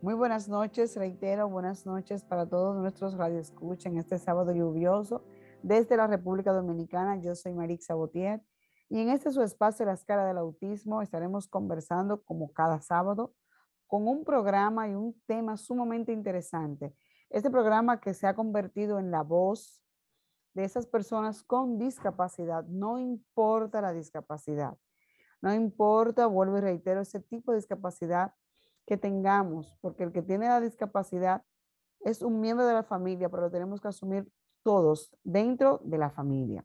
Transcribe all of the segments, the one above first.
Muy buenas noches, reitero, buenas noches para todos nuestros radioescuchas en este sábado lluvioso desde la República Dominicana. Yo soy Marix Sabotier y en este su espacio Las Caras del Autismo estaremos conversando como cada sábado con un programa y un tema sumamente interesante. Este programa que se ha convertido en la voz de esas personas con discapacidad, no importa la discapacidad. No importa, vuelvo y reitero, ese tipo de discapacidad que tengamos, porque el que tiene la discapacidad es un miembro de la familia, pero lo tenemos que asumir todos dentro de la familia.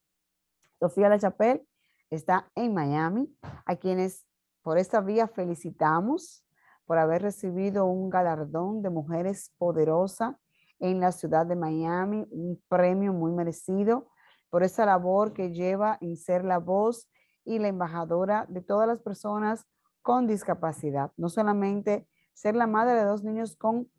Sofía La Chapelle está en Miami, a quienes por esta vía felicitamos por haber recibido un galardón de mujeres poderosas en la ciudad de Miami, un premio muy merecido por esa labor que lleva en ser la voz y la embajadora de todas las personas con discapacidad. No solamente ser la madre de dos niños con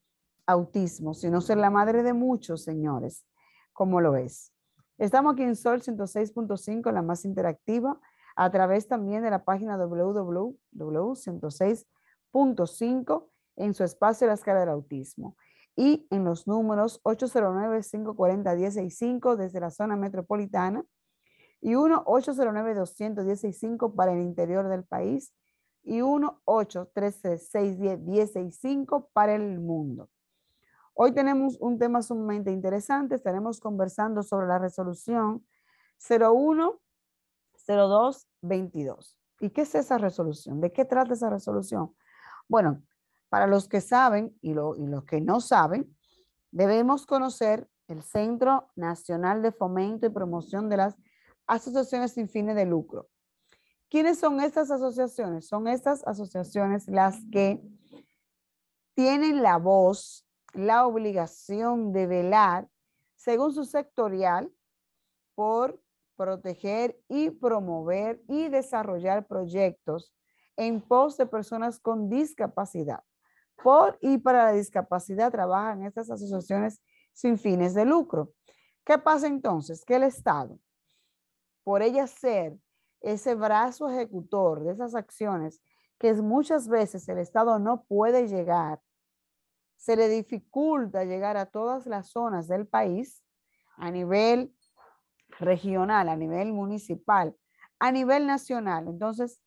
autismo, sino ser la madre de muchos, señores, como lo es. Estamos aquí en Sol 106.5, la más interactiva, a través también de la página www.106.5 en su espacio La Escala del Autismo y en los números 809-540-165 desde la zona metropolitana y 1-809-210-65 para el interior del país y 1-833-610-165 para el mundo. Hoy tenemos un tema sumamente interesante. Estaremos conversando sobre la resolución 01-02-22. ¿Y qué es esa resolución? ¿De qué trata esa resolución? Bueno, para los que saben y, y los que no saben, debemos conocer el Centro Nacional de Fomento y Promoción de las asociaciones sin fines de lucro. ¿Quiénes son estas asociaciones? Son estas asociaciones las que tienen la voz, la obligación de velar, según su sectorial, por proteger y promover y desarrollar proyectos en pos de personas con discapacidad. Por y para la discapacidad trabajan estas asociaciones sin fines de lucro. ¿Qué pasa entonces? Que el Estado por ella ser ese brazo ejecutor de esas acciones que muchas veces el Estado no puede llegar, se le dificulta llegar a todas las zonas del país a nivel regional, a nivel municipal, a nivel nacional. Entonces,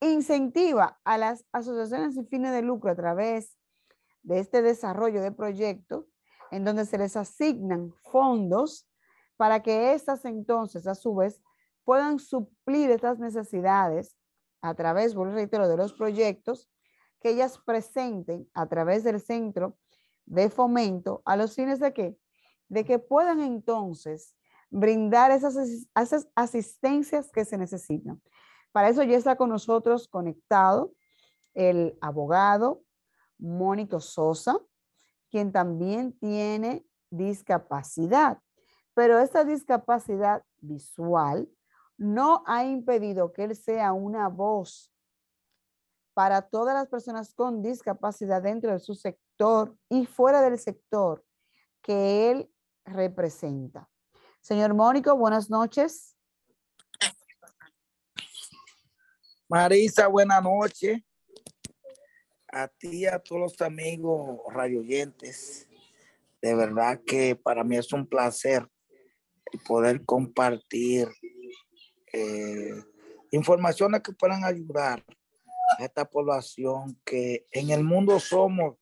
incentiva a las asociaciones sin fines de lucro a través de este desarrollo de proyectos en donde se les asignan fondos para que estas entonces, a su vez, puedan suplir estas necesidades a través, vuelvo reitero, de los proyectos que ellas presenten a través del centro de fomento a los fines de qué? De que puedan entonces brindar esas, esas asistencias que se necesitan. Para eso ya está con nosotros conectado el abogado Mónico Sosa, quien también tiene discapacidad. Pero esta discapacidad visual no ha impedido que él sea una voz para todas las personas con discapacidad dentro de su sector y fuera del sector que él representa. Señor Mónico, buenas noches. Marisa, buenas noches. A ti a todos los amigos radioyentes. De verdad que para mí es un placer poder compartir eh, informaciones que puedan ayudar a esta población que en el mundo somos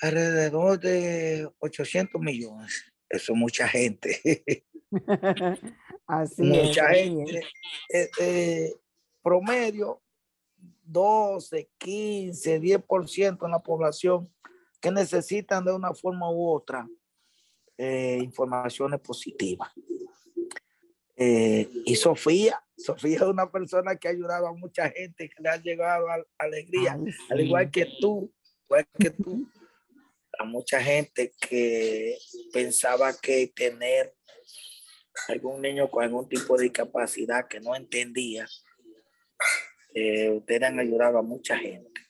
alrededor de 800 millones. Eso es mucha gente. Así mucha gente. Eh, eh, promedio 12, 15, 10% en la población que necesitan de una forma u otra eh, informaciones positivas. Eh, y Sofía Sofía es una persona que ha ayudado a mucha gente, que le ha llegado a, alegría, al igual que tú, igual que tú, a mucha gente que pensaba que tener algún niño con algún tipo de discapacidad que no entendía, eh, ustedes han ayudado a mucha gente.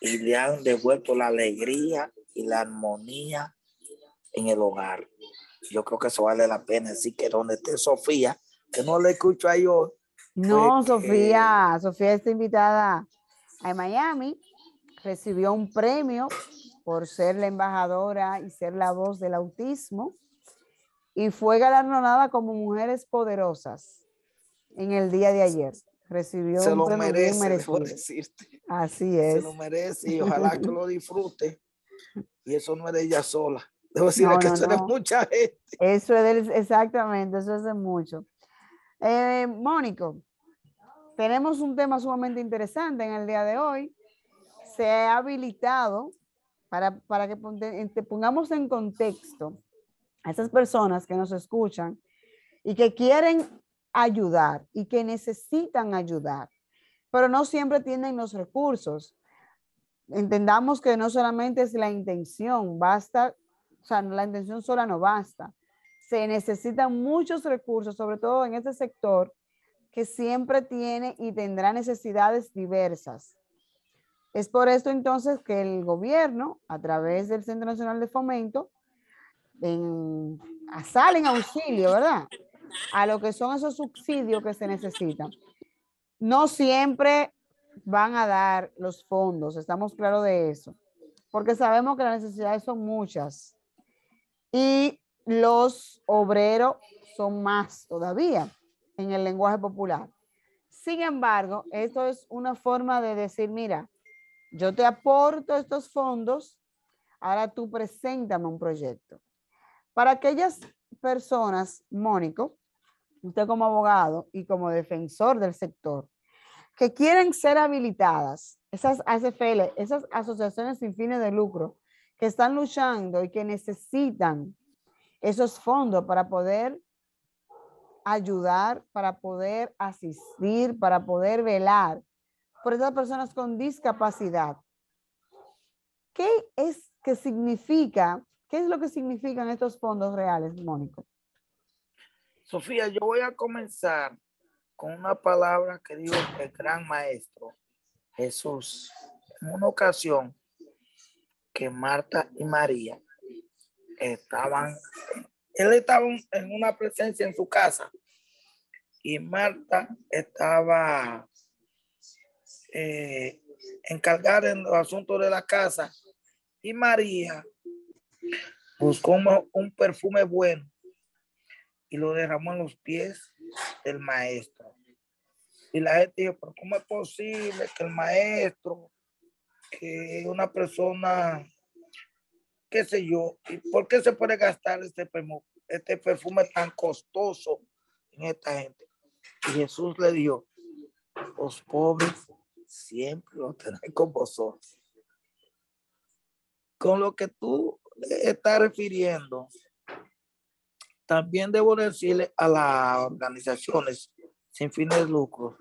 Y le han devuelto la alegría y la armonía en el hogar. Yo creo que eso vale la pena. Así que donde esté Sofía, que no le escucho ahí hoy. No, pues Sofía, Sofía está invitada a Miami, recibió un premio por ser la embajadora y ser la voz del autismo y fue galardonada como Mujeres Poderosas en el día de ayer. Recibió se un lo premio merece, decirte. Así es. Se lo merece y ojalá que lo disfrute. Y eso no es de ella sola. Debo decir que eso es mucha gente. Eso es exactamente, eso es de mucho. Eh, Mónico, tenemos un tema sumamente interesante en el día de hoy. Se ha habilitado para, para que pongamos en contexto a esas personas que nos escuchan y que quieren ayudar y que necesitan ayudar, pero no siempre tienen los recursos. Entendamos que no solamente es la intención, basta, o sea, la intención sola no basta. Se necesitan muchos recursos, sobre todo en este sector que siempre tiene y tendrá necesidades diversas. Es por esto entonces que el gobierno, a través del Centro Nacional de Fomento, en, salen auxilio, ¿verdad? A lo que son esos subsidios que se necesitan. No siempre van a dar los fondos, estamos claros de eso, porque sabemos que las necesidades son muchas y los obreros son más todavía en el lenguaje popular. Sin embargo, esto es una forma de decir, mira, yo te aporto estos fondos, ahora tú preséntame un proyecto. Para aquellas personas, Mónico, usted como abogado y como defensor del sector, que quieren ser habilitadas, esas ASFL, esas asociaciones sin fines de lucro, que están luchando y que necesitan esos fondos para poder ayudar, para poder asistir, para poder velar por esas personas con discapacidad. ¿Qué es que significa, qué es lo que significan estos fondos reales, Mónico? Sofía, yo voy a comenzar con una palabra que dijo el gran maestro Jesús en una ocasión que Marta y María estaban, él estaba en una presencia en su casa y Marta estaba eh, encargada en los asuntos de la casa y María buscó un perfume bueno y lo derramó en los pies del maestro. Y la gente dijo, pero ¿cómo es posible que el maestro, que una persona, qué sé yo, por qué se puede gastar este perfume, este perfume tan costoso en esta gente? Y Jesús le dijo, los pobres siempre lo tenéis con vosotros. Con lo que tú estás refiriendo, también debo decirle a las organizaciones sin fines de lucro,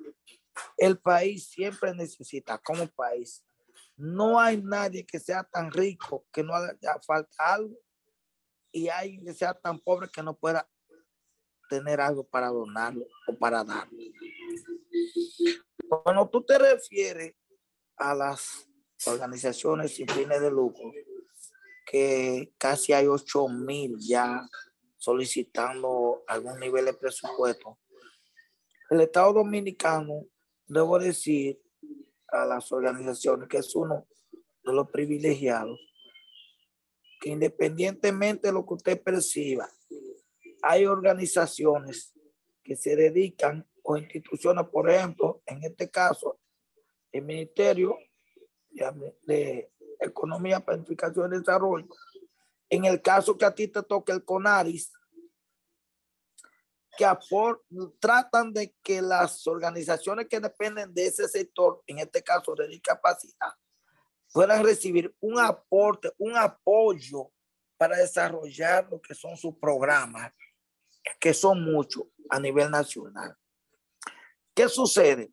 el país siempre necesita como país. No hay nadie que sea tan rico que no haya falta algo y hay que sea tan pobre que no pueda tener algo para donarlo o para darlo. Cuando tú te refieres a las organizaciones sin fines de lucro, que casi hay 8 mil ya solicitando algún nivel de presupuesto. El Estado Dominicano, debo decir a las organizaciones que es uno de los privilegiados, que independientemente de lo que usted perciba, hay organizaciones que se dedican o instituciones, por ejemplo, en este caso, el Ministerio de Economía, Planificación y Desarrollo, en el caso que a ti te toque el CONARIS, que tratan de que las organizaciones que dependen de ese sector, en este caso de discapacidad, puedan recibir un aporte, un apoyo para desarrollar lo que son sus programas, que son muchos a nivel nacional. ¿Qué sucede?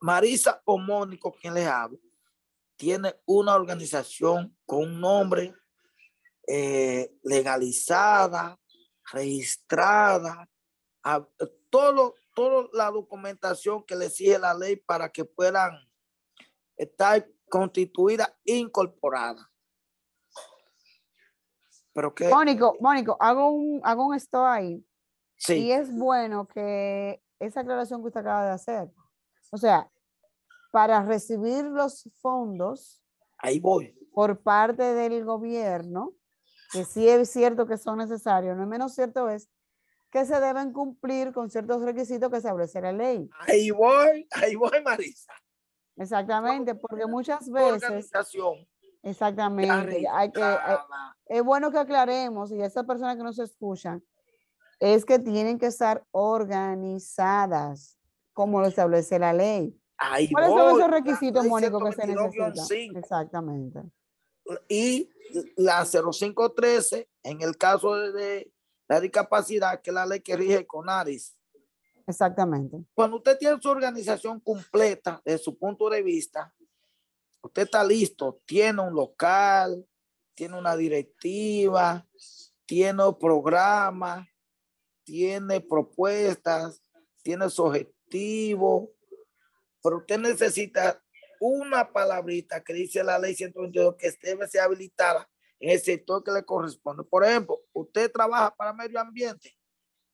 Marisa Homónico, quien les habla, tiene una organización con un nombre eh, legalizada, registrada, a, todo, toda la documentación que le exige la ley para que puedan estar constituida, incorporada. Pero que... Mónico, Mónico, hago un, hago un esto ahí. Sí. Y es bueno que esa aclaración que usted acaba de hacer. O sea, para recibir los fondos. Ahí voy. Por parte del gobierno, que sí es cierto que son necesarios, no es menos cierto es que se deben cumplir con ciertos requisitos que establece la ley. Ahí voy, ahí voy, Marisa. Exactamente, porque muchas veces... Exactamente. Hay que, eh, es bueno que aclaremos y esas personas que nos escuchan, es que tienen que estar organizadas como lo establece la ley. ¿Cuáles son esos requisitos, Mónico, que se necesitan? Exactamente. Y la 0513, en el caso de, la discapacidad, que es la ley que rige con ARIS. Exactamente. Cuando usted tiene su organización completa, desde su punto de vista, usted está listo, tiene un local, tiene una directiva, tiene programa, tiene propuestas, tiene su objetivo, pero usted necesita una palabrita que dice la ley 122 que debe ser habilitada en el sector que le corresponde. Por ejemplo, usted trabaja para medio ambiente,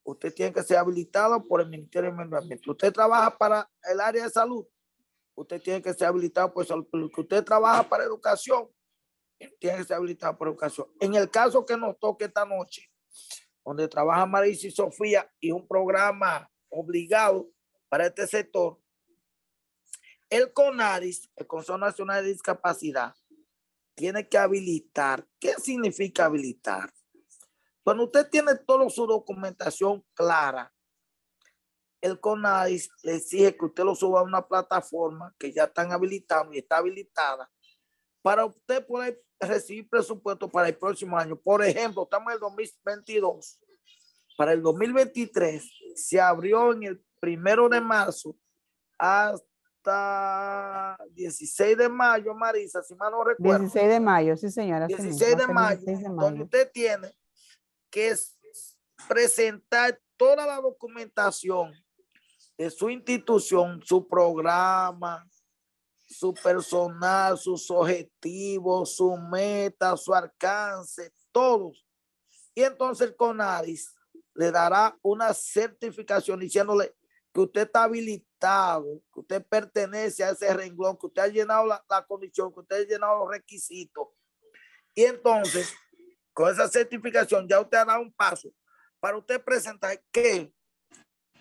usted tiene que ser habilitado por el Ministerio de Medio Ambiente. Usted trabaja para el área de salud, usted tiene que ser habilitado por salud pública. Usted trabaja para educación, tiene que ser habilitado por educación. En el caso que nos toque esta noche, donde trabaja Marisa y Sofía y un programa obligado para este sector, el CONARIS, el Consejo Nacional de Discapacidad, tiene que habilitar. ¿Qué significa habilitar? Cuando usted tiene toda su documentación clara, el CONARIS le exige que usted lo suba a una plataforma que ya están habilitando y está habilitada para usted poder recibir presupuesto para el próximo año. Por ejemplo, estamos en el 2022. Para el 2023 se abrió en el primero de marzo hasta 16 de mayo, Marisa, si mal no recuerdo. 16 de mayo, sí señora. 16 de mayo, donde usted tiene que presentar toda la documentación de su institución, su programa, su personal, sus objetivos, su meta, su alcance, todos. Y entonces el CONADIS le dará una certificación diciéndole que usted está habilitado, que usted pertenece a ese renglón, que usted ha llenado la, condición, que usted ha llenado los requisitos. Y entonces, con esa certificación ya usted ha dado un paso para usted presentar que,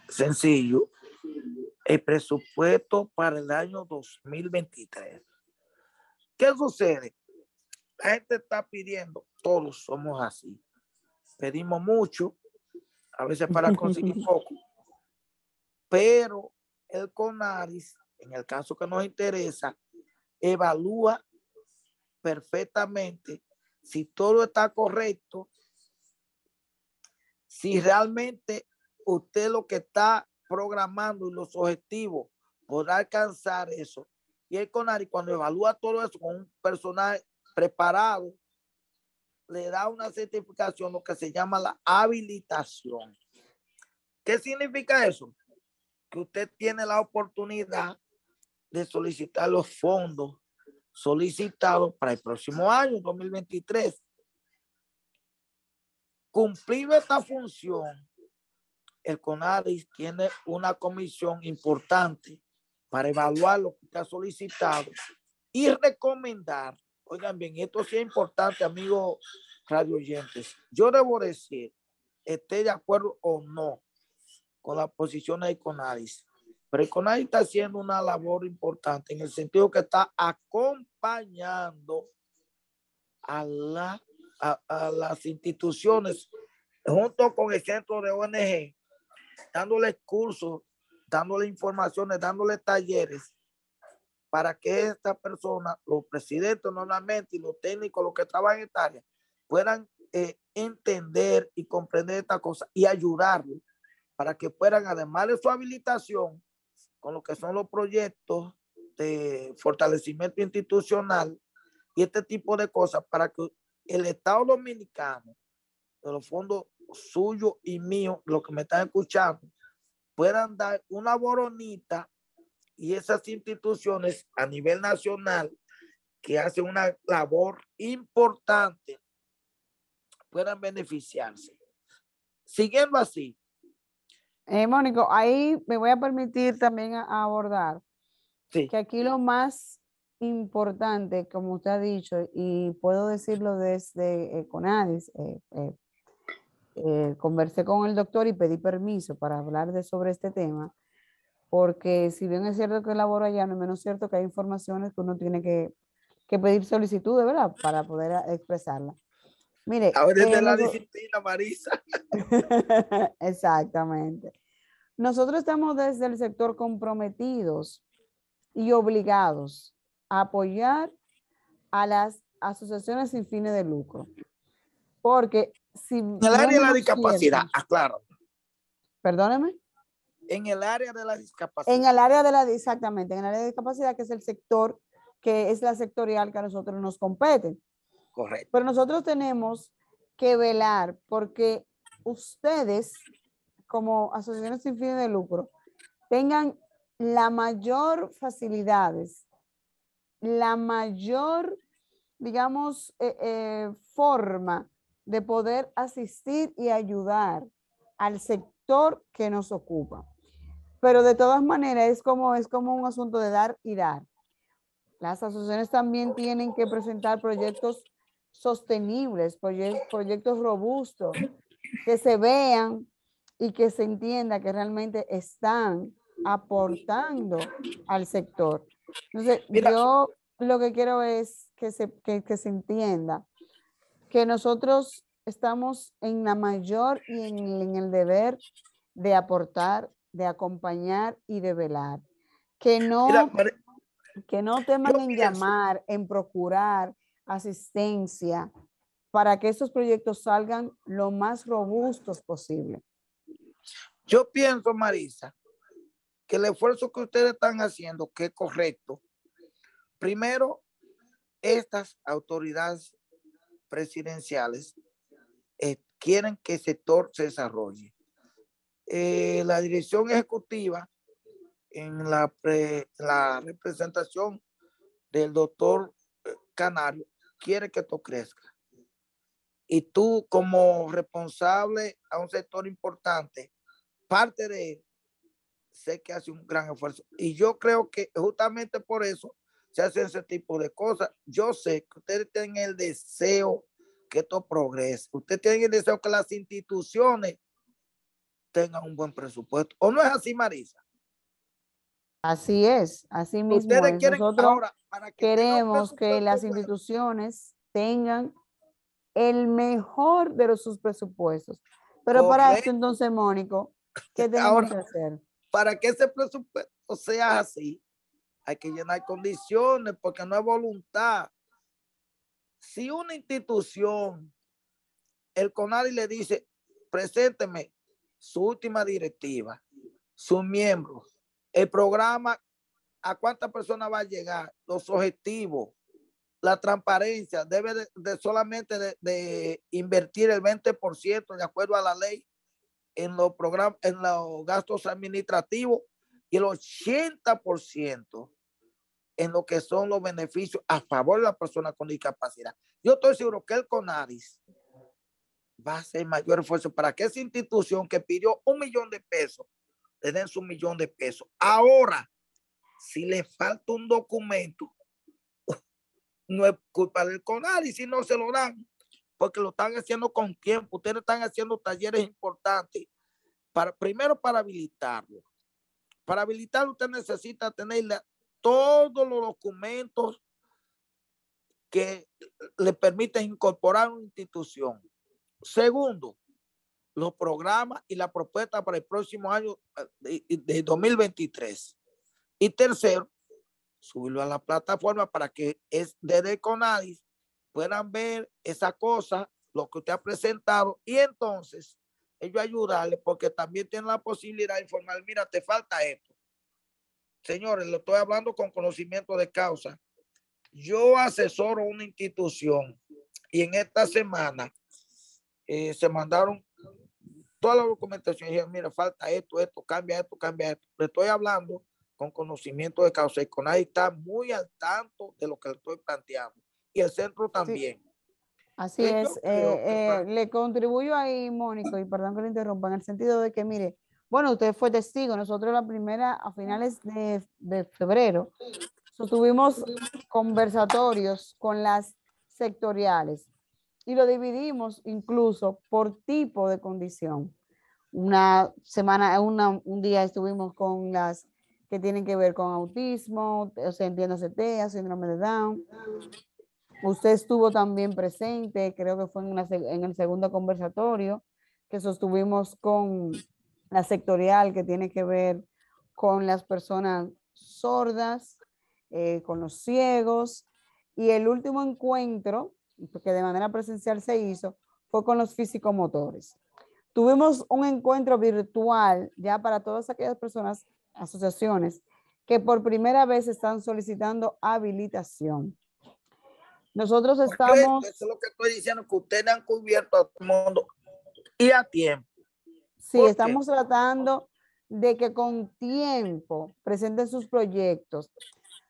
sencillo, el presupuesto para el año 2023. ¿Qué sucede? La gente está pidiendo, todos somos así. Pedimos mucho, a veces para conseguir poco pero el CONARIS, en el caso que nos interesa, evalúa perfectamente si todo está correcto, si realmente usted lo que está programando y los objetivos podrá alcanzar eso. Y el CONARIS cuando evalúa todo eso con un personal preparado, le da una certificación, lo que se llama la habilitación. ¿Qué significa eso? Que usted tiene la oportunidad de solicitar los fondos solicitados para el próximo año, 2023. Cumplido esta función, el CONADIS tiene una comisión importante para evaluar lo que está solicitado y recomendar. Oigan bien, esto sí es importante, amigos radio oyentes. Yo debo decir, esté de acuerdo o no, con la posición de Conadis. Pero Conadis está haciendo una labor importante en el sentido que está acompañando a, la, a, las instituciones junto con el centro de ONG, dándole cursos, dándole informaciones, dándole talleres para que esta persona, los presidentes normalmente y los técnicos, los que trabajan en esta área, puedan eh, entender y comprender esta cosa y ayudarlo para que puedan, además de su habilitación, con lo que son los proyectos de fortalecimiento institucional y este tipo de cosas, para que el Estado Dominicano, de los fondos suyos y míos, los que me están escuchando, puedan dar una boronita y esas instituciones a nivel nacional que hacen una labor importante puedan beneficiarse. Siguiendo así. Eh, Mónico, ahí me voy a permitir también abordar que aquí lo más importante, como usted ha dicho, y puedo decirlo desde eh, Conadis, eh, eh, eh, conversé con el doctor y pedí permiso para hablar de sobre este tema, porque si bien es cierto que laboro allá, no es menos cierto que hay informaciones que uno tiene que, que pedir solicitudes, ¿verdad? Para poder expresarla. Mire. Ahora es de la disciplina, Marisa. Exactamente. Nosotros estamos desde el sector comprometidos y obligados a apoyar a las asociaciones sin fines de lucro. Porque si... En el área de la discapacidad, aclaro. Perdóneme. En el área de la discapacidad. En el área de la, exactamente, en el área de discapacidad, que es el sector, que es la sectorial que a nosotros nos compete. Correcto. Pero nosotros tenemos que velar porque ustedes, como asociaciones sin fines de lucro, tengan la mayor facilidades, la mayor, digamos, eh, eh, forma de poder asistir y ayudar al sector que nos ocupa. Pero de todas maneras es como, es como un asunto de dar y dar. Las asociaciones también tienen que presentar proyectos sostenibles, proyectos robustos, que se vean y que se entienda que realmente están aportando al sector. Entonces, yo lo que quiero es que se, que, se entienda que nosotros estamos en la mayor y en, el deber de aportar, de acompañar y de velar. Que no, que no teman en llamar, en procurar asistencia para que estos proyectos salgan lo más robustos posible. Yo pienso, Marisa, que el esfuerzo que ustedes están haciendo, que es correcto, primero, estas autoridades presidenciales eh, quieren que el sector se desarrolle. Eh, la dirección ejecutiva en la, la representación del doctor eh, Canario quiere que esto crezca. Y tú como responsable a un sector importante, parte de él, sé que hace un gran esfuerzo. Y yo creo que justamente por eso se hacen ese tipo de cosas. Yo sé que ustedes tienen el deseo que esto progrese. Ustedes tienen el deseo que las instituciones tengan un buen presupuesto. ¿O no es así, Marisa? Así es, así mismo. Ustedes quieren Nosotros ahora, para que queremos que las instituciones tengan el mejor de sus presupuestos. Pero para esto entonces, Mónico, ¿qué tenemos que hacer? Para que ese presupuesto sea así, hay que llenar condiciones porque no es voluntad. Si una institución, el CONADI le dice, presénteme su última directiva, sus miembros, el programa, a cuántas personas va a llegar, los objetivos, la transparencia, debe de, solamente de, invertir el 20% de acuerdo a la ley en los programas, en los gastos administrativos y el 80% en lo que son los beneficios a favor de la persona con discapacidad. Yo estoy seguro que el CONADIS va a hacer mayor esfuerzo para que esa institución que pidió un millón de pesos le den su millón de pesos. Ahora, si le falta un documento, no es culpa del CONADIS si no se lo dan, porque lo están haciendo con tiempo. Ustedes están haciendo talleres importantes para, primero para habilitarlo. Para habilitarlo usted necesita tener todos los documentos que le permiten incorporar una institución. Segundo, los programas y la propuesta para el próximo año eh, de, 2023. Y tercero, subirlo a la plataforma para que es desde Conadis puedan ver esa cosa, lo que usted ha presentado, y entonces ellos ayudarle porque también tienen la posibilidad de informar, mira, te falta esto. Señores, lo estoy hablando con conocimiento de causa. Yo asesoro una institución y en esta semana eh, se mandaron toda la documentación y dijeron, mira, falta esto, esto, cambia esto, cambia esto. Le estoy hablando con conocimiento de causa y con ahí está muy al tanto de lo que le estoy planteando. Y el centro también. Así es. Eh, eh, le contribuyo ahí, Mónico, y perdón que le interrumpa, en el sentido de que, mire, bueno, usted fue testigo, nosotros la primera, a finales de, de febrero, tuvimos conversatorios con las sectoriales y lo dividimos incluso por tipo de condición. Una semana, un día estuvimos con las que tienen que ver con autismo, o sea, entiéndase TEA, síndrome de Down. Usted estuvo también presente, creo que fue en, en el segundo conversatorio que sostuvimos con la sectorial que tiene que ver con las personas sordas, eh, con los ciegos. Y el último encuentro, que de manera presencial se hizo, fue con los físico-motores. Tuvimos un encuentro virtual ya para todas aquellas personas, asociaciones, que por primera vez están solicitando habilitación. Nosotros estamos... Eso es lo que estoy diciendo, que ustedes han cubierto a todo el mundo y a tiempo. Sí, estamos tratando de que con tiempo presenten sus proyectos.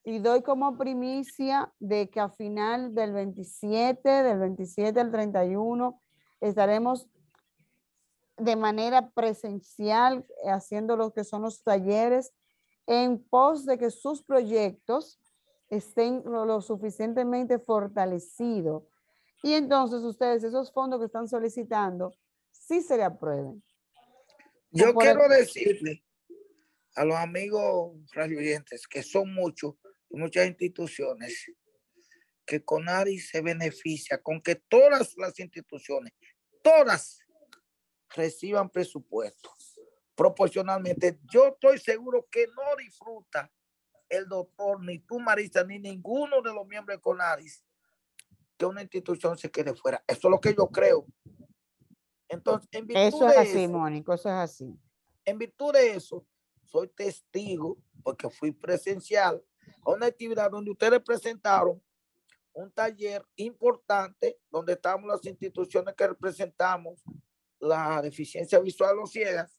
Y doy como primicia de que a final del 27, del 27 al 31, estaremos de manera presencial haciendo lo que son los talleres en pos de que sus proyectos estén lo, suficientemente fortalecidos. Y entonces ustedes, esos fondos que están solicitando, sí se le aprueben. Yo quiero decirle a los amigos radioyentes, que son muchos, muchas instituciones, que CONARI se beneficia con que todas las instituciones, todas reciban presupuesto proporcionalmente. Yo estoy seguro que no disfruta el doctor, ni tú, Marisa, ni ninguno de los miembros de CONARIS que una institución se quede fuera. Eso es lo que yo creo. Entonces, en virtud eso es así, Mónico, eso es así. En virtud de eso, soy testigo, porque fui presencial, a una actividad donde ustedes presentaron un taller importante donde estamos las instituciones que representamos la deficiencia visual o ciegas.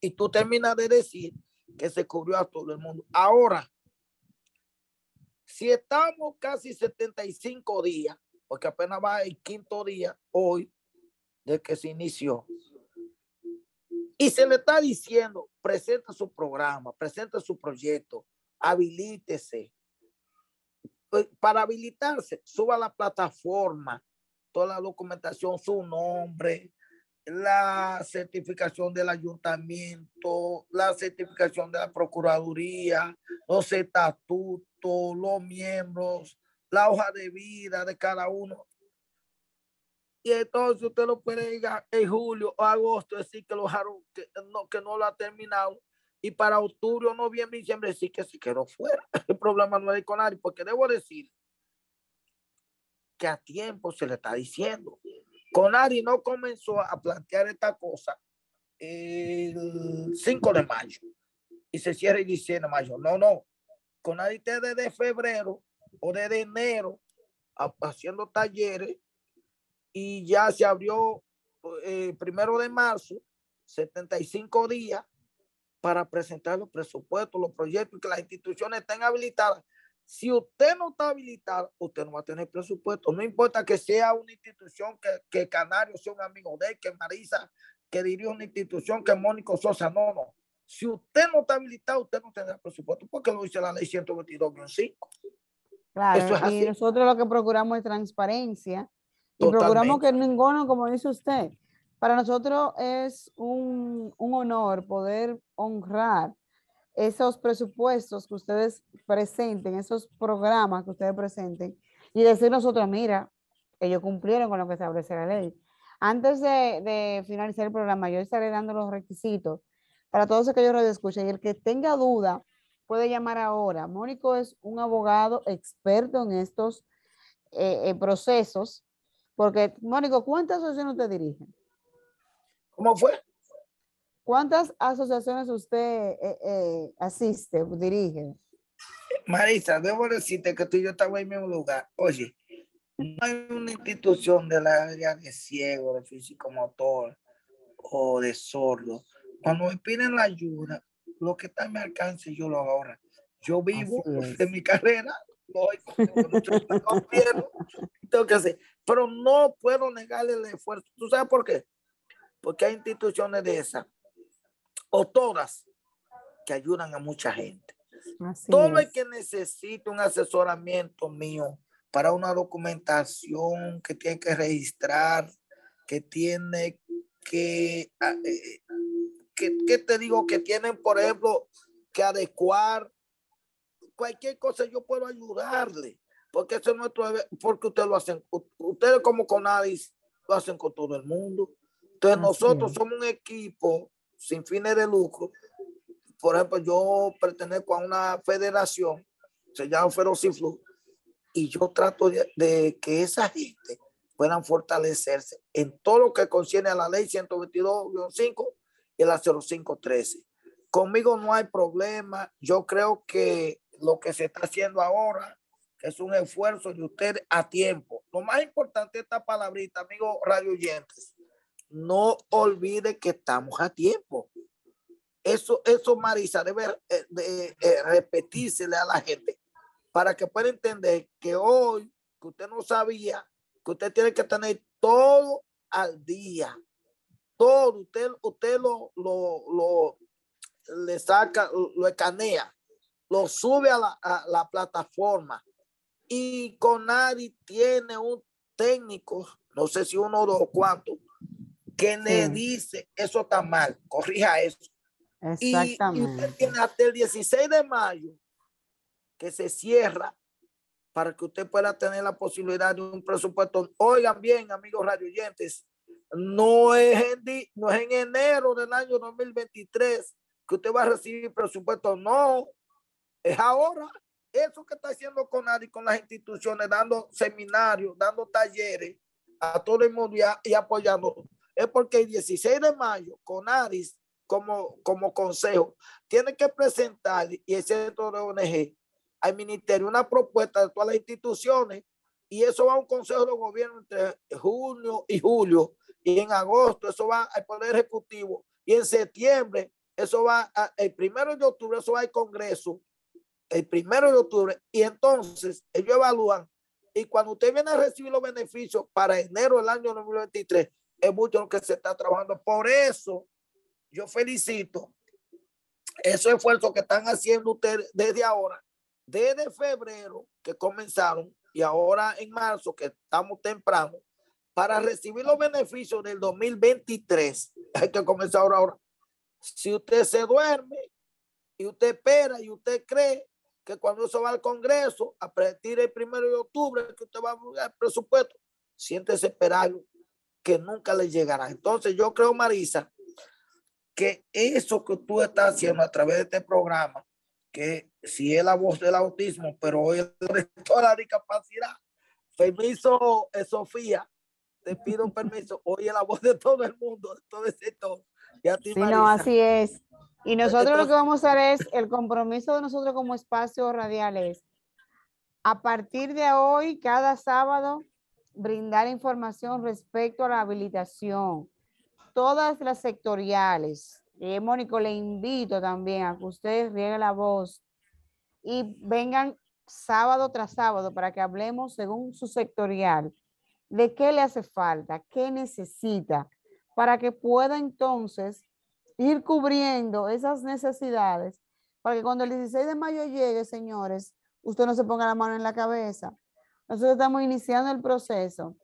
Y tú terminas de decir que se cubrió a todo el mundo. Ahora, si estamos casi 75 días, porque apenas va el quinto día hoy, de que se inició. Y se le está diciendo, presenta su programa, presenta su proyecto, habilítese. Pues, para habilitarse, suba la plataforma, toda la documentación, su nombre, la certificación del ayuntamiento, la certificación de la Procuraduría, los estatutos, los miembros, la hoja de vida de cada uno y entonces usted lo puede ir en julio o agosto decir que lo que no, que no lo ha terminado y para octubre noviembre diciembre decir que se quedó fuera. El problema no es con nadie, porque debo decir que a tiempo se le está diciendo. Conari no comenzó a plantear esta cosa el 5 de mayo y se cierra el 17 de mayo. No, no. Conari está desde febrero o desde enero haciendo talleres y ya se abrió eh, primero de marzo, 75 días para presentar los presupuestos, los proyectos y que las instituciones estén habilitadas. Si usted no está habilitado, usted no va a tener presupuesto. No importa que sea una institución, que, que Canario sea un amigo de él, que Marisa, que dirija una institución, que Mónico Sosa, no, no. Si usted no está habilitado, usted no tendrá presupuesto, porque lo dice la ley 122-5. Claro, y nosotros lo que procuramos es transparencia y procuramos que ninguno, como dice usted, para nosotros es un, un, honor poder honrar esos presupuestos que ustedes presenten, esos programas que ustedes presenten y decir nosotros, mira, ellos cumplieron con lo que establece la ley. Antes de, finalizar el programa, yo estaré dando los requisitos para todos aquellos que escuchen y el que tenga duda puede llamar ahora. Mónico es un abogado experto en estos eh, eh, procesos porque, Mónico, ¿cuántas asociaciones usted dirige? ¿Cómo fue? ¿Cuántas asociaciones usted eh, eh, asiste, dirige? Marisa, debo decirte que tú y yo estamos en el mismo lugar. Oye, no hay una institución de la área de ciego, de físico motor o de sordo. Cuando me piden la ayuda, lo que está en mi alcance yo lo ahorro. Yo vivo de mi carrera, tengo que hacer, pero no puedo negarle el esfuerzo. ¿Tú sabes por qué? Porque hay instituciones de esas, o todas, que ayudan a mucha gente. Todo el que necesita un asesoramiento mío para una documentación que tiene que registrar, que tiene que, ah, eh, que, te digo, que tienen, por ejemplo, que adecuar cualquier cosa, yo puedo ayudarle, porque eso es nuestro, porque ustedes lo hacen, ustedes como Conadis lo hacen con todo el mundo. Entonces nosotros somos un equipo sin fines de lucro por ejemplo, yo pertenezco a una federación, se llama Ferociflu, y yo trato de, que esa gente puedan fortalecerse en todo lo que concierne a la ley 122-5 y la 0513. Conmigo no hay problema. Yo creo que lo que se está haciendo ahora es un esfuerzo de usted a tiempo. Lo más importante esta palabrita, amigos radio oyentes, no olvide que estamos a tiempo. Eso, eso Marisa, debe eh, de, eh, a la gente para que pueda entender que hoy, que usted no sabía, que usted tiene que tener todo al día. Todo, usted, usted lo, lo, lo le saca, lo escanea, lo sube a la, plataforma y con nadie tiene un técnico, no sé si uno o dos cuantos, que le dice eso está mal, corrija eso. Exactamente. Y, usted tiene hasta el 16 de mayo que se cierra para que usted pueda tener la posibilidad de un presupuesto. Oigan bien, amigos radioyentes, no es, en, no es en enero del año 2023 que usted va a recibir presupuesto, no, es ahora. Eso que está haciendo con y con las instituciones, dando seminarios, dando talleres a todo el mundo y, apoyando, es porque el 16 de mayo, con Adis como, como consejo, tiene que presentar y el centro de ONG al ministerio una propuesta de todas las instituciones y eso va a un consejo de gobierno entre junio y julio y en agosto eso va al poder ejecutivo y en septiembre eso va el primero de octubre eso va al congreso el primero de octubre y entonces ellos evalúan y cuando usted viene a recibir los beneficios para enero del año 2023 es mucho lo que se está trabajando por eso yo felicito esos esfuerzos que están haciendo ustedes desde ahora, desde febrero que comenzaron y ahora en marzo que estamos temprano, para recibir los beneficios del 2023. Hay que comenzar ahora. Si usted se duerme y usted espera y usted cree que cuando eso va al Congreso, a partir del primero de octubre, que usted va a el presupuesto, siéntese esperado que nunca le llegará. Entonces yo creo, Marisa, que eso que tú estás haciendo a través de este programa, que si es la voz del autismo, pero hoy es la discapacidad, permiso, eh, Sofía, te pido un permiso, hoy es la voz de todo el mundo, de todo el sector. sí, no, así es. Y nosotros lo que vamos a hacer es, el compromiso de nosotros como espacio radial es, a partir de hoy, cada sábado, brindar información respecto a la habilitación, todas las sectoriales. Eh, Mónico, le invito también a que ustedes rieguen la voz y vengan sábado tras sábado para que hablemos según su sectorial de qué le hace falta, qué necesita, para que pueda entonces ir cubriendo esas necesidades, para que cuando el 16 de mayo llegue, señores, usted no se ponga la mano en la cabeza. Nosotros estamos iniciando el proceso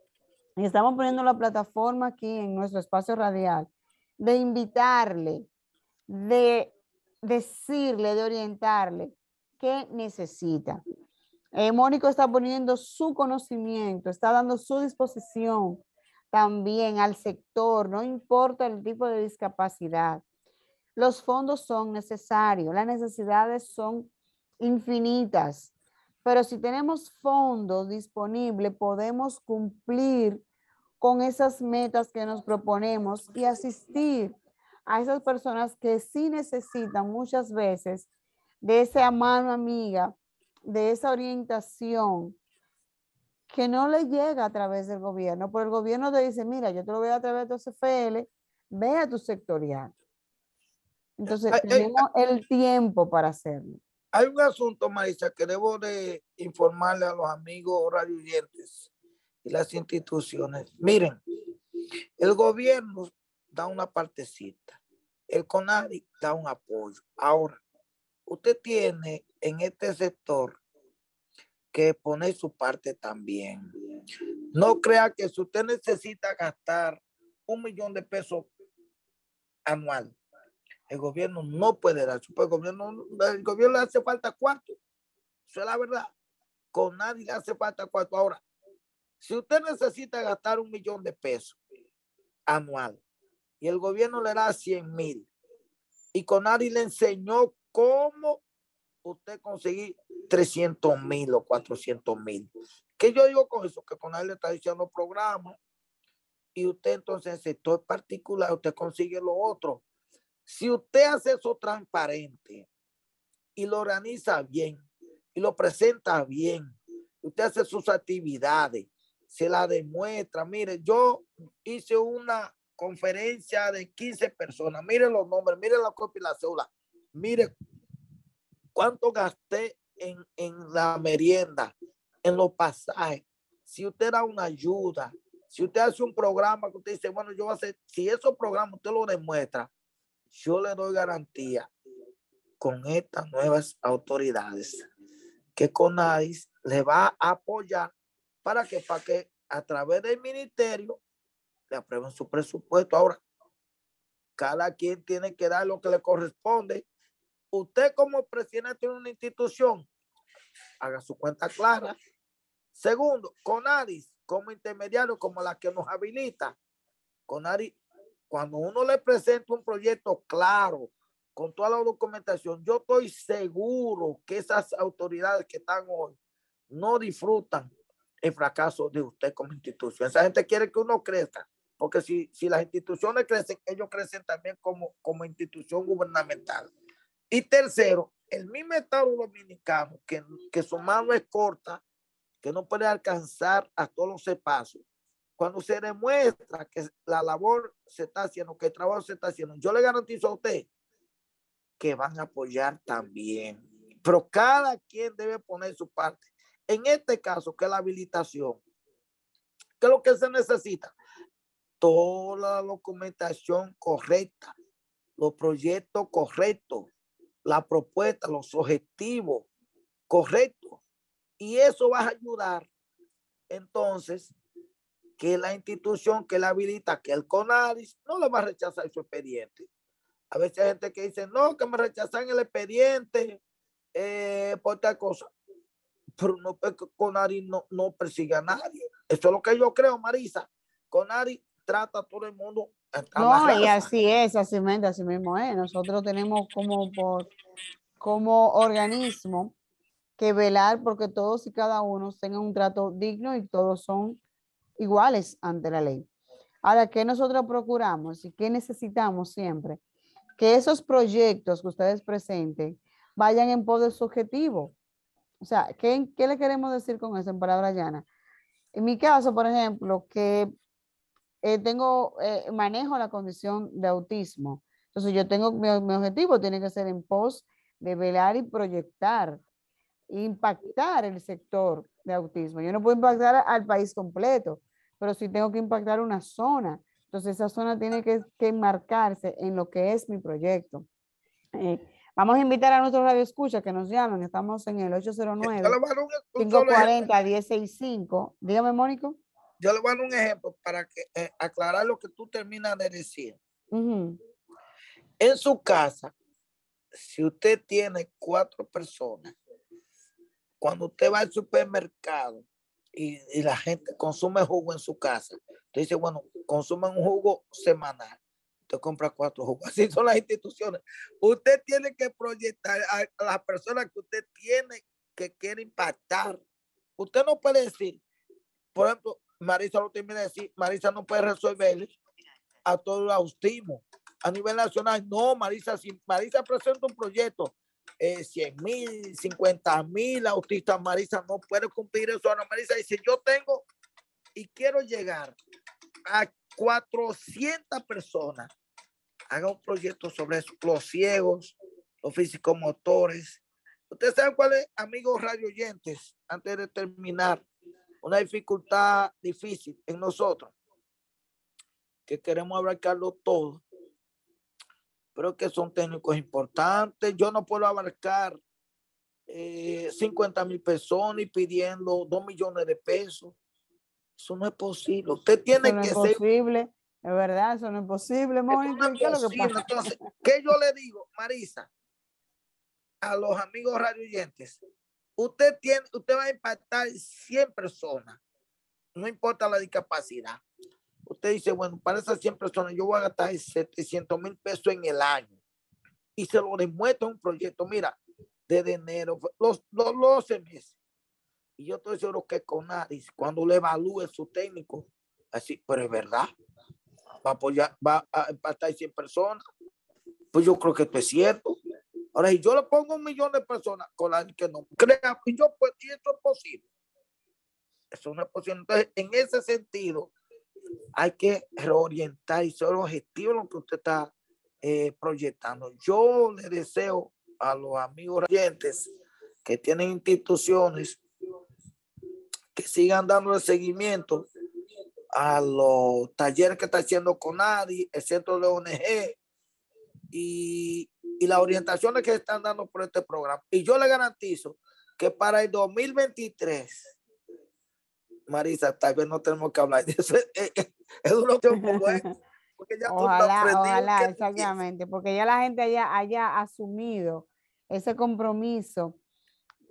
y estamos poniendo la plataforma aquí en nuestro espacio radial de invitarle, de decirle, de orientarle qué necesita. Eh, Mónico está poniendo su conocimiento, está dando su disposición también al sector, no importa el tipo de discapacidad. Los fondos son necesarios, las necesidades son infinitas, pero si tenemos fondos disponibles, podemos cumplir con esas metas que nos proponemos y asistir a esas personas que sí necesitan muchas veces de esa mano amiga, de esa orientación que no le llega a través del gobierno. Por el gobierno te dice, mira, yo te lo voy a través de tu CFL, ve a tu sectorial. Entonces, tenemos el tiempo para hacerlo. Hay un asunto, Marisa, que debo de informarle a los amigos radioyentes y las instituciones. Miren, el gobierno da una partecita, el CONADI da un apoyo. Ahora, usted tiene en este sector que poner su parte también. No crea que si usted necesita gastar un millón de pesos anual, el gobierno no puede dar. El gobierno, el gobierno le hace falta cuarto. Eso es la verdad. Con nadie le hace falta cuarto. Ahora, si usted necesita gastar un millón de pesos anual y el gobierno le da 100 mil y con nadie le enseñó cómo usted conseguir 300 mil o 400 mil. ¿Qué yo digo con eso? Que con nadie le está diciendo programa y usted entonces en sector particular usted consigue lo otro. Si usted hace eso transparente y lo organiza bien y lo presenta bien, usted hace sus actividades, se la demuestra. Mire, yo hice una conferencia de 15 personas. Mire los nombres, mire la copia y la cédula. Mire cuánto gasté en, en la merienda, en los pasajes. Si usted da una ayuda, si usted hace un programa que usted dice, bueno, yo voy a hacer, si esos programas usted lo demuestra, yo le doy garantía con estas nuevas autoridades que CONADIS le va a apoyar para que, para que a través del ministerio le aprueben su presupuesto. Ahora, cada quien tiene que dar lo que le corresponde. Usted como presidente de una institución, haga su cuenta clara. Segundo, CONADIS como intermediario, como la que nos habilita. CONADIS cuando uno le presenta un proyecto claro, con toda la documentación, yo estoy seguro que esas autoridades que están hoy no disfrutan el fracaso de usted como institución. Esa gente quiere que uno crezca, porque si, si las instituciones crecen, ellos crecen también como, como institución gubernamental. Y tercero, el mismo Estado Dominicano, que, que su mano es corta, que no puede alcanzar a todos los pasos, cuando se demuestra que la labor se está haciendo, que el trabajo se está haciendo, yo le garantizo a usted que van a apoyar también. Pero cada quien debe poner su parte. En este caso, que es la habilitación, ¿qué es lo que se necesita? Toda la documentación correcta, los proyectos correctos, la propuesta, los objetivos correctos. Y eso va a ayudar entonces que la institución que la habilita, que el CONADIS, no le va a rechazar su expediente. A veces hay gente que dice, no, que me rechazan el expediente eh, por tal cosa. Pero no, CONADIS no, no persigue a nadie. Eso es lo que yo creo, Marisa. CONADIS trata a todo el mundo. No, y así es, así, así mismo es. Nosotros tenemos como, por, como organismo que velar porque todos y cada uno tengan un trato digno y todos son iguales ante la ley. Ahora, ¿qué nosotros procuramos y qué necesitamos siempre? Que esos proyectos que ustedes presenten vayan en pos de su objetivo. O sea, ¿qué, ¿qué le queremos decir con eso en palabra llana? En mi caso, por ejemplo, que eh, tengo, eh, manejo la condición de autismo. Entonces yo tengo, mi, mi objetivo tiene que ser en pos de velar y proyectar, impactar el sector de autismo. Yo no puedo impactar al país completo, pero sí tengo que impactar una zona. Entonces esa zona tiene que, que marcarse en lo que es mi proyecto. Eh, vamos a invitar a nuestros radioescuchas que nos llamen. Estamos en el 809-540-165. Dígame, Mónico. Yo le voy a dar un ejemplo para que, eh, aclarar lo que tú terminas de decir. En su casa, si usted tiene cuatro personas, cuando usted va al supermercado y, la gente consume jugo en su casa. Usted dice, bueno, consumen un jugo semanal. Usted compra cuatro jugos. Así son las instituciones. Usted tiene que proyectar a, las personas que usted tiene que quiere impactar. Usted no puede decir, por ejemplo, Marisa lo termina de decir, Marisa no puede resolver a todo el autismo. A nivel nacional, no, Marisa, si Marisa presenta un proyecto, eh, 100 mil, 50 mil autistas, Marisa no puede cumplir eso. Ahora Marisa dice, yo tengo y quiero llegar a 400 personas. Haga un proyecto sobre eso, los ciegos, los físicos motores. Ustedes saben cuál es, amigos radio oyentes, antes de terminar, una dificultad difícil en nosotros, que queremos abarcarlo todo, pero que son técnicos importantes. Yo no puedo abarcar eh, 50 mil personas y pidiendo 2 millones de pesos. Eso no es posible. Usted tiene no que es ser posible, es verdad, eso no es posible, Eso Mónica. no ¿Qué es lo que pasa? Entonces, ¿qué yo le digo, Marisa? A los amigos radioyentes, usted tiene, usted va a impactar 100 personas, no importa la discapacidad. Usted dice, bueno, para esas 100 personas yo voy a gastar 700 mil pesos en el año y se lo demuestra un proyecto. Mira, desde enero, los, los 12 meses. Y yo estoy seguro que con Adis, cuando le evalúe su técnico, así, pero es verdad, va a apoyar, va a impactar 100 personas. Pues yo creo que esto es cierto. Ahora, si yo le pongo un millón de personas con la que no crea, y yo pues, y esto es posible. Eso no es posible. Entonces, en ese sentido, hay que reorientar y ser objetivo en lo que usted está eh, proyectando. Yo le deseo a los amigos oyentes que tienen instituciones que sigan dando el seguimiento a los talleres que está haciendo CONADI, el centro de ONG y, y las orientaciones que están dando por este programa. Y yo le garantizo que para el 2023, Marisa, tal vez no tenemos que hablar de eso. Es, es, es una opción como es, porque ya tú lo has Ojalá, ojalá, exactamente, porque ya la gente haya, haya asumido ese compromiso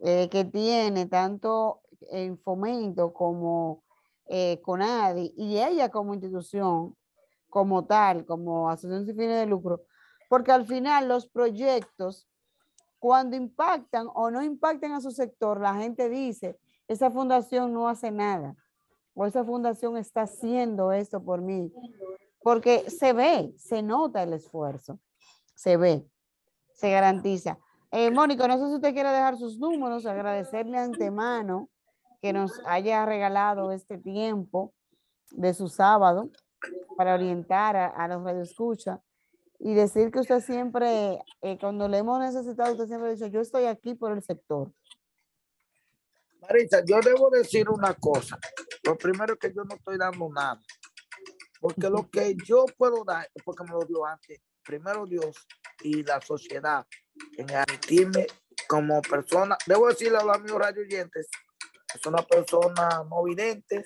eh, que tiene tanto en fomento como eh, CONADI y ella como institución, como tal, como asociación sin fines de lucro, porque al final los proyectos, cuando impactan o no impactan a su sector, la gente dice, esa fundación no hace nada, o esa fundación está haciendo esto por mí, porque se ve, se nota el esfuerzo, se ve, se garantiza. Eh, Mónica, no sé si usted quiere dejar sus números, agradecerle antemano que nos haya regalado este tiempo de su sábado para orientar a, a los radioescuchas y decir que usted siempre, eh, cuando le hemos necesitado, usted siempre ha dicho, yo estoy aquí por el sector. Marisa, yo debo decir una cosa. Lo primero es que yo no estoy dando nada. Porque lo que yo puedo dar, porque me lo dio antes, primero Dios y la sociedad, en admitirme como persona. Debo decirle a los amigos radio oyentes, es una persona no vidente,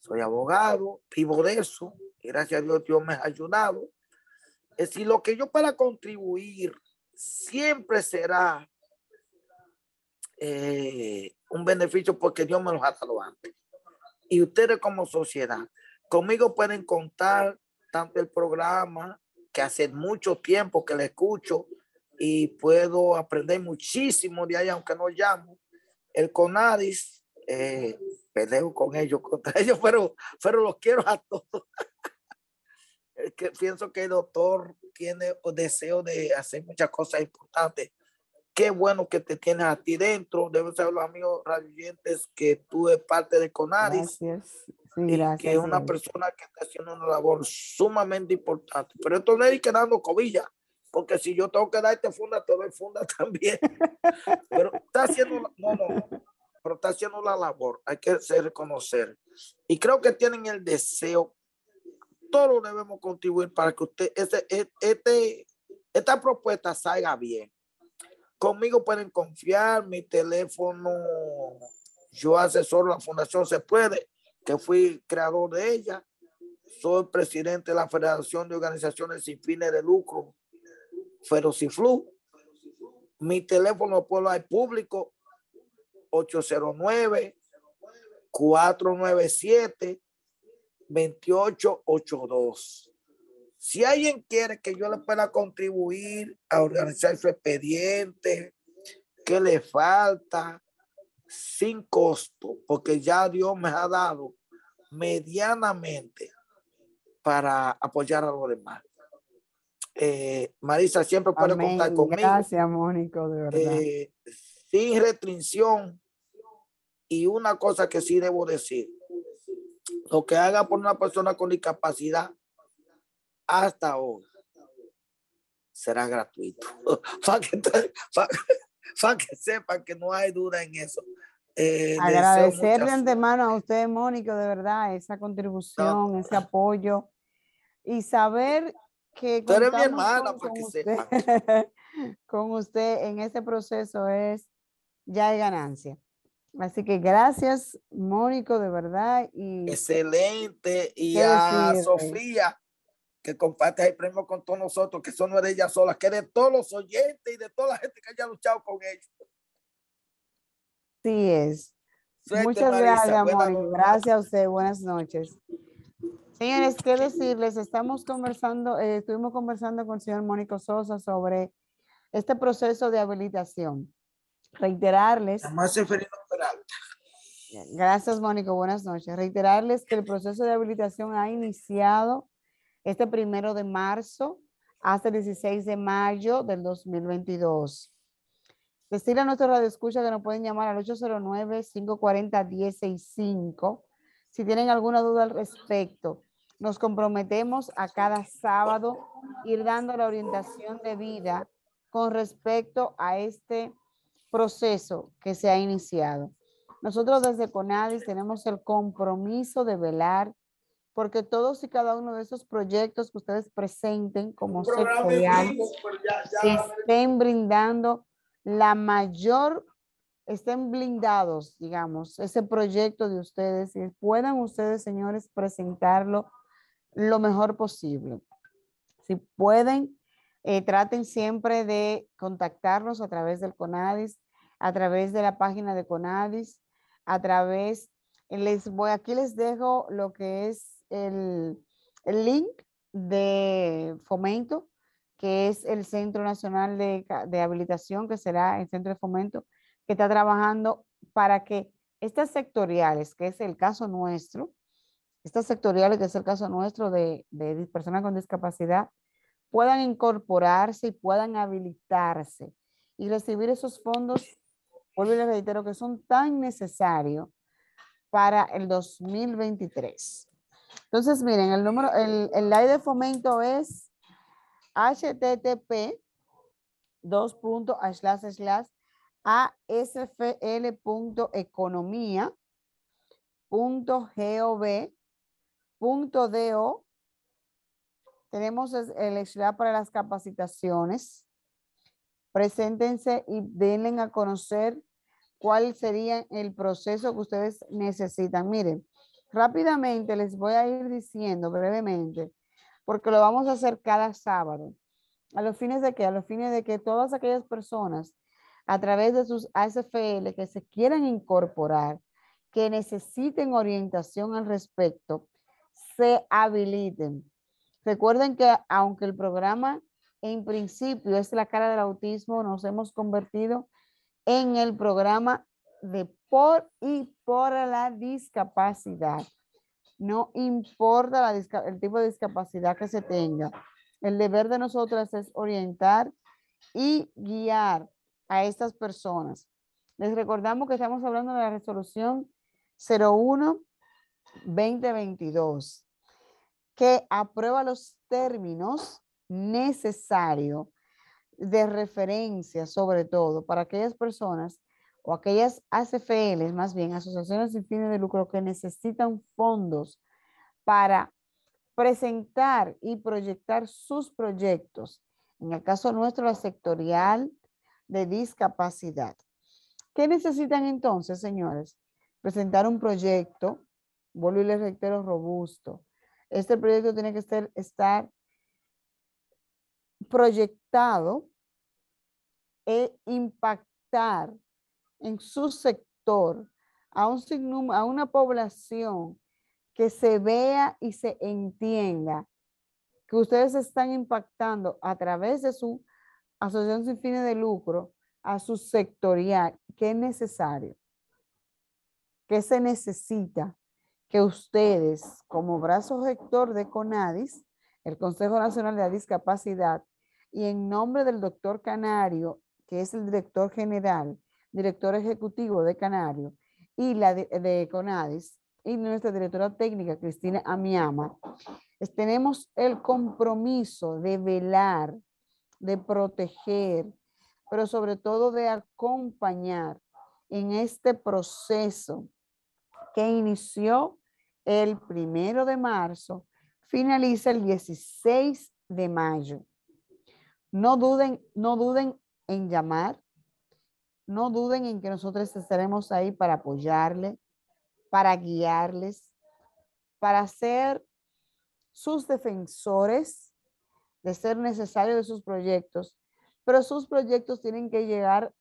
soy abogado, vivo de eso, y gracias a Dios Dios me ha ayudado. Es decir, lo que yo para contribuir siempre será eh, un beneficio porque Dios me lo ha dado antes. Y ustedes como sociedad, conmigo pueden contar tanto el programa, que hace mucho tiempo que le escucho y puedo aprender muchísimo de ahí, aunque no llamo. El CONADIS, eh, peleo con ellos, contra ellos, pero, pero los quiero a todos. Que pienso que el doctor tiene deseo de hacer muchas cosas importantes qué bueno que te tienes a ti dentro. Deben saber los amigos radioyentes que tú eres parte de Conaris Gracias. Sí, y gracias. que es una sí. persona que está haciendo una labor sumamente importante. Pero esto no es que dando cobilla, porque si yo tengo que darte funda, te doy funda también. Pero está haciendo, no, no, pero está haciendo la labor, hay que ser reconocer. Y creo que tienen el deseo, todos debemos contribuir para que usted, este, este, esta propuesta salga bien. Conmigo pueden confiar, mi teléfono, yo asesoro la Fundación Se Puede, que fui creador de ella. Soy presidente de la Federación de Organizaciones Sin Fines de Lucro, Ferociflu. Mi teléfono pueblo hay público 809-497-2882. Si alguien quiere que yo le pueda contribuir a organizar su expediente, qué le falta, sin costo, porque ya Dios me ha dado medianamente para apoyar a los demás. Eh, Marisa siempre puede contar conmigo. Gracias, Mónico, de verdad. Eh, sin restricción. Y una cosa que sí debo decir, lo que haga por una persona con discapacidad hasta ahora será gratuito. para que, que sepan que no hay duda en eso. Eh, Agradecerle antemano a usted, Mónico, de verdad, esa contribución, ese apoyo y saber que eres mi hermana, con, para usted, con usted en este proceso es ya hay ganancia. Así que gracias, Mónico, de verdad. Y Excelente. Y a Sofía, que comparte el premio con todos nosotros, que son de ella sola, que de todos los oyentes y de toda la gente que haya luchado con ellos. Sí es. Muchas gracias, Mónico. Gracias a usted. Buenas noches. Señores, qué decirles, estamos conversando, eh, estuvimos conversando con el señor Mónico Sosa sobre este proceso de habilitación. Reiterarles. Gracias, Mónico. Buenas noches. Reiterarles que el proceso de habilitación ha iniciado este primero de marzo hasta el 16 de mayo del 2022. Decirle a nuestro radio escucha que nos pueden llamar al 809-540-165 si tienen alguna duda al respecto. Nos comprometemos a cada sábado ir dando la orientación de vida con respecto a este proceso que se ha iniciado. Nosotros desde CONADIS tenemos el compromiso de velar porque todos y cada uno de esos proyectos que ustedes presenten como sectorial estén brindando la mayor, estén blindados, digamos, ese proyecto de ustedes y puedan ustedes, señores, presentarlo lo mejor posible. Si pueden, eh, traten siempre de contactarnos a través del CONADIS, a través de la página de CONADIS, a través, les voy, aquí les dejo lo que es el, link de fomento, que es el Centro Nacional de, de Habilitación, que será el Centro de Fomento, que está trabajando para que estas sectoriales, que es el caso nuestro, estas sectoriales, que es el caso nuestro de, de personas con discapacidad, puedan incorporarse y puedan habilitarse y recibir esos fondos, vuelvo y les reitero, que son tan necesarios para el 2023. Entonces, miren, el número, el, el de fomento es http dos puntos slash slash asfl.economía.gov Punto DO, tenemos el SLA para las capacitaciones. Preséntense y denle a conocer cuál sería el proceso que ustedes necesitan. Miren, rápidamente les voy a ir diciendo brevemente, porque lo vamos a hacer cada sábado. A los fines de que, a los fines de que todas aquellas personas a través de sus ASFL que se quieran incorporar, que necesiten orientación al respecto, se habiliten. Recuerden que aunque el programa en principio es la cara del autismo, nos hemos convertido en el programa de por y por la discapacidad. No importa el tipo de discapacidad que se tenga. El deber de nosotras es orientar y guiar a estas personas. Les recordamos que estamos hablando de la resolución 01 2022 que aprueba los términos necesarios de referencia, sobre todo para aquellas personas o aquellas ACFL, más bien asociaciones sin fines de lucro que necesitan fondos para presentar y proyectar sus proyectos. En el caso nuestro, la sectorial de discapacidad. ¿Qué necesitan entonces, señores? Presentar un proyecto, vuelvo y les reitero, robusto, este proyecto tiene que estar proyectado e impactar en su sector a, un a una población que se vea y se entienda que ustedes están impactando a través de su asociación sin fines de lucro a su sectorial, que es necesario. ¿Qué se necesita? Que ustedes, como brazo rector de CONADIS, el Consejo Nacional de la Discapacidad, y en nombre del doctor Canario, que es el director general, director ejecutivo de Canario, y la de, CONADIS, y nuestra directora técnica, Cristina Amiama, tenemos el compromiso de velar, de proteger, pero sobre todo de acompañar en este proceso que inició el primero de marzo, finaliza el 16 de mayo. No duden, no duden en llamar, no duden en que nosotros estaremos ahí para apoyarle, para guiarles, para ser sus defensores de ser necesario de sus proyectos, pero sus proyectos tienen que llegar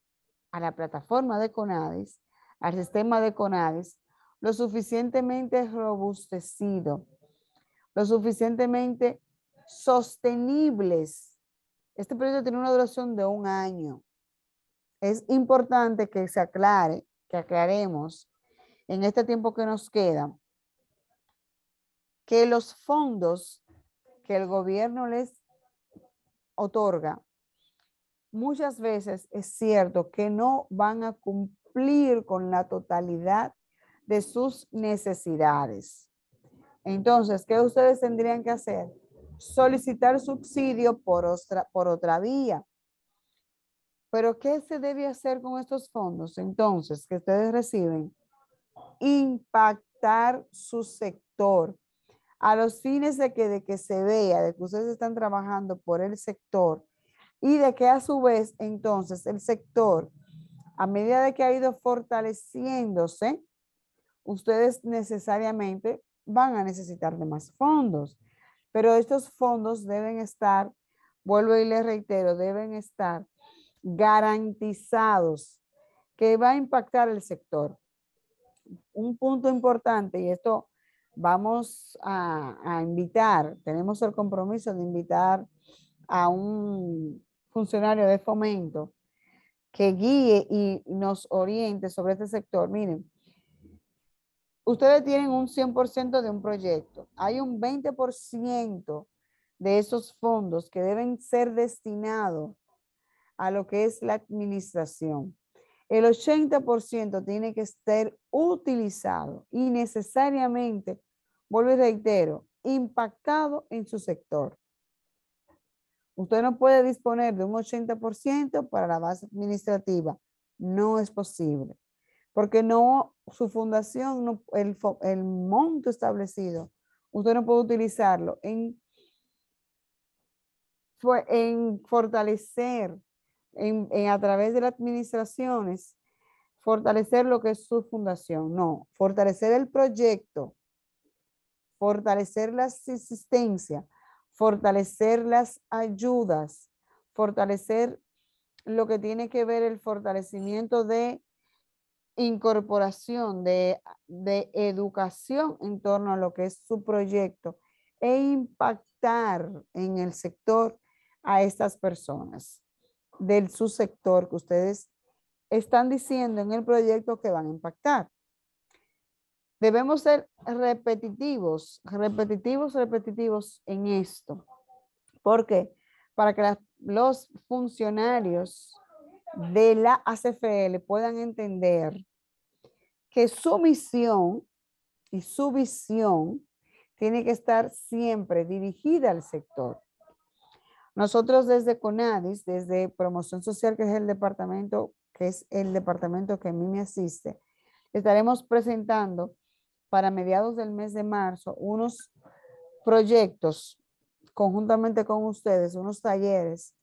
a la plataforma de CONADIS, al sistema de CONADIS, lo suficientemente robustecido, lo suficientemente sostenibles. Este proyecto tiene una duración de un año. Es importante que se aclare, que aclaremos en este tiempo que nos queda, que los fondos que el gobierno les otorga muchas veces es cierto que no van a cumplir con la totalidad de sus necesidades. Entonces, ¿qué ustedes tendrían que hacer? Solicitar subsidio por otra, por otra vía. Pero ¿qué se debe hacer con estos fondos? Entonces, que ustedes reciben, impactar su sector a los fines de que, de que se vea, de que ustedes están trabajando por el sector y de que a su vez entonces el sector, a medida de que ha ido fortaleciéndose, ustedes necesariamente van a necesitar de más fondos. Pero estos fondos deben estar, vuelvo y les reitero, deben estar garantizados que va a impactar el sector. Un punto importante, y esto vamos a, invitar, tenemos el compromiso de invitar a un funcionario de fomento que guíe y nos oriente sobre este sector. Miren, ustedes tienen un 100% de un proyecto. Hay un 20% de esos fondos que deben ser destinados a lo que es la administración. El 80% tiene que estar utilizado y necesariamente, vuelvo y reitero, impactado en su sector. Usted no puede disponer de un 80% para la base administrativa. No es posible. Porque no, su fundación, el, el monto establecido, usted no puede utilizarlo en fortalecer, en, a través de las administraciones, fortalecer lo que es su fundación. No, fortalecer el proyecto, fortalecer la asistencia, fortalecer las ayudas, fortalecer lo que tiene que ver el fortalecimiento de incorporación, de, de educación en torno a lo que es su proyecto e impactar en el sector a estas personas del su sector que ustedes están diciendo en el proyecto que van a impactar. Debemos ser repetitivos, repetitivos, repetitivos en esto. ¿Por qué? Para que los funcionarios de la ACFL puedan entender que su misión y su visión tiene que estar siempre dirigida al sector. Nosotros desde CONADIS, desde Promoción Social, que es el departamento, que es el departamento que a mí me asiste, estaremos presentando para mediados del mes de marzo unos proyectos conjuntamente con ustedes, unos talleres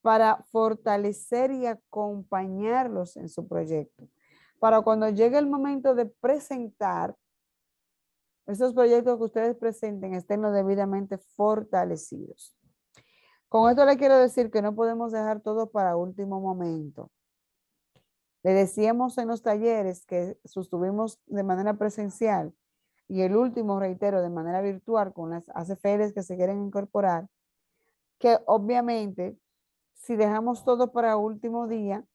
para fortalecer y acompañarlos en su proyecto. Para cuando llegue el momento de presentar, esos proyectos que ustedes presenten estén debidamente fortalecidos. Con esto le quiero decir que no podemos dejar todo para último momento. Le decíamos en los talleres que sostuvimos de manera presencial y el último, reitero, de manera virtual con las ACFRs que se quieren incorporar, que obviamente si dejamos todo para último día,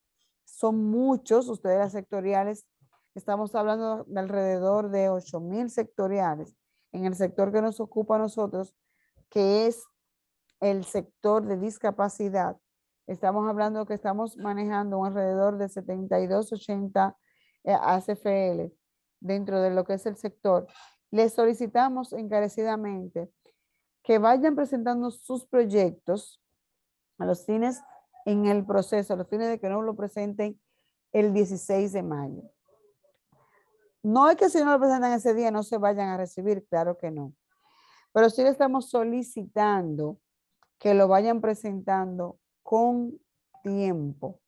son muchos, ustedes las sectoriales Estamos hablando de alrededor de 8 mil sectoriales en el sector que nos ocupa a nosotros, que es el sector de discapacidad. Estamos hablando que estamos manejando un alrededor de 72, 80 eh, ACFL dentro de lo que es el sector. Les solicitamos encarecidamente que vayan presentando sus proyectos a los fines en el proceso, a los fines de que no lo presenten el 16 de mayo. No es que si no lo presentan ese día no se vayan a recibir, claro que no. Pero sí le estamos solicitando que lo vayan presentando con tiempo,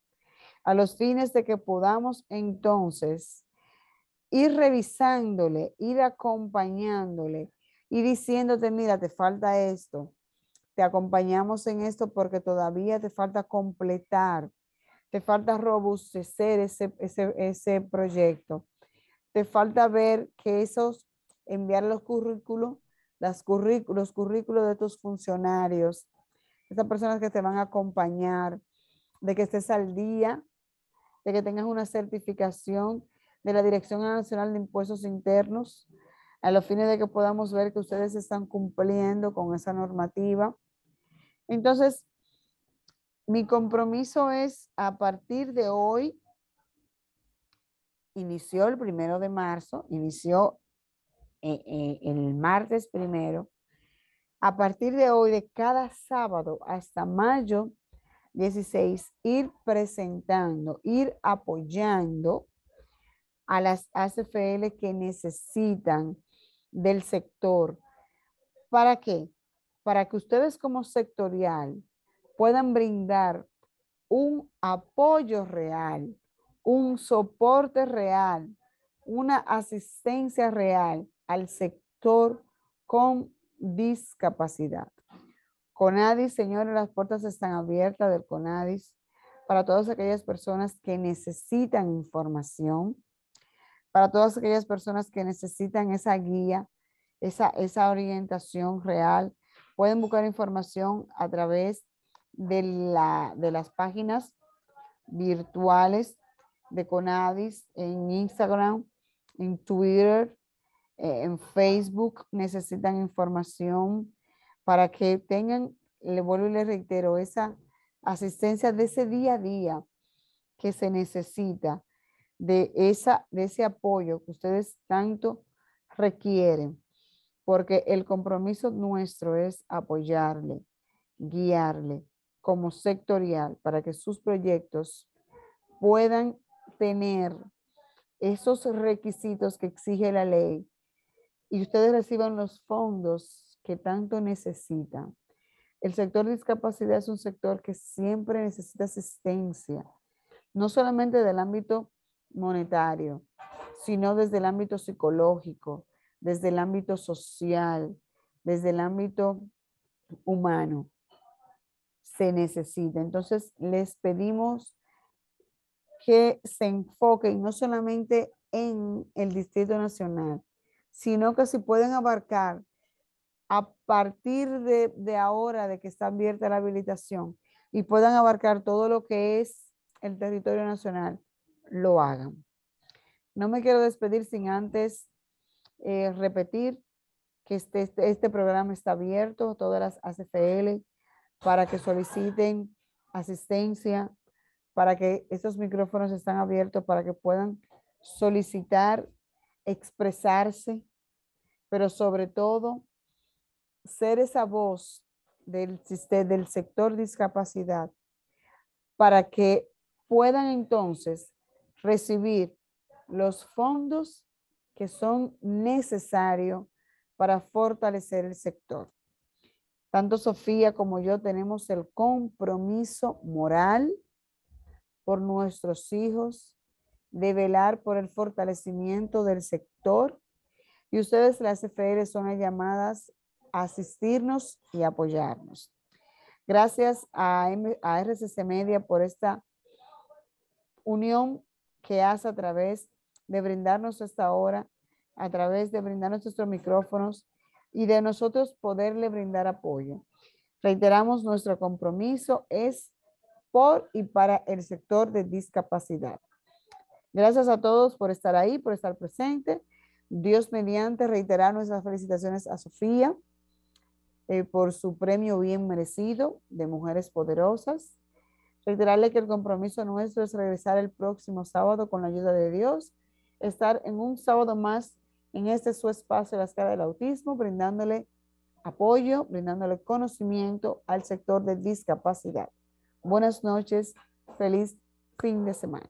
a los fines de que podamos entonces ir revisándole, ir acompañándole y diciéndote, mira, te falta esto, te acompañamos en esto porque todavía te falta completar, te falta robustecer ese, ese, ese proyecto, te falta ver que esos, enviar los currículos, las los currículos de tus funcionarios, esas personas que te van a acompañar, de que estés al día, de que tengas una certificación de la Dirección Nacional de Impuestos Internos, a los fines de que podamos ver que ustedes están cumpliendo con esa normativa. Entonces, mi compromiso es a partir de hoy, inició el primero de marzo, inició eh, eh, el martes primero, a partir de hoy, de cada sábado hasta mayo 16, ir presentando, ir apoyando a las ACFL que necesitan del sector. ¿Para qué? Para que ustedes como sectorial puedan brindar un apoyo real, un soporte real, una asistencia real al sector con discapacidad. CONADIS, señores, las puertas están abiertas del CONADIS para todas aquellas personas que necesitan información, para todas aquellas personas que necesitan esa guía, esa, esa orientación real. Pueden buscar información a través de, la, de las páginas virtuales de Conadis en Instagram, en Twitter, eh, en Facebook. Necesitan información para que tengan, le vuelvo y le reitero, esa asistencia de ese día a día que se necesita de, esa, de ese apoyo que ustedes tanto requieren, porque el compromiso nuestro es apoyarle, guiarle como sectorial para que sus proyectos puedan tener esos requisitos que exige la ley y ustedes reciban los fondos que tanto necesitan. El sector de discapacidad es un sector que siempre necesita asistencia, no solamente del ámbito monetario, sino desde el ámbito psicológico, desde el ámbito social, desde el ámbito humano. Se necesita. Entonces, les pedimos que se enfoquen no solamente en el Distrito Nacional, sino que si pueden abarcar a partir de, ahora de que está abierta la habilitación y puedan abarcar todo lo que es el territorio nacional, lo hagan. No me quiero despedir sin antes eh, repetir que este, este, este, programa está abierto todas las ACFL para que soliciten asistencia, para que estos micrófonos están abiertos, para que puedan solicitar, expresarse, pero sobre todo ser esa voz del, del sector discapacidad para que puedan entonces recibir los fondos que son necesarios para fortalecer el sector. Tanto Sofía como yo tenemos el compromiso moral por nuestros hijos de velar por el fortalecimiento del sector y ustedes las FR son llamadas a asistirnos y apoyarnos. Gracias a, a RCC Media por esta unión que hace a través de brindarnos esta hora, a través de brindarnos nuestros micrófonos y de nosotros poderle brindar apoyo. Reiteramos, nuestro compromiso es por y para el sector de discapacidad. Gracias a todos por estar ahí, por estar presente. Dios mediante reiterar nuestras felicitaciones a Sofía eh, por su premio bien merecido de Mujeres Poderosas. Reiterarle que el compromiso nuestro es regresar el próximo sábado con la ayuda de Dios, estar en un sábado más en este su espacio la escala del autismo, brindándole apoyo, brindándole conocimiento al sector de discapacidad. Buenas noches, feliz fin de semana.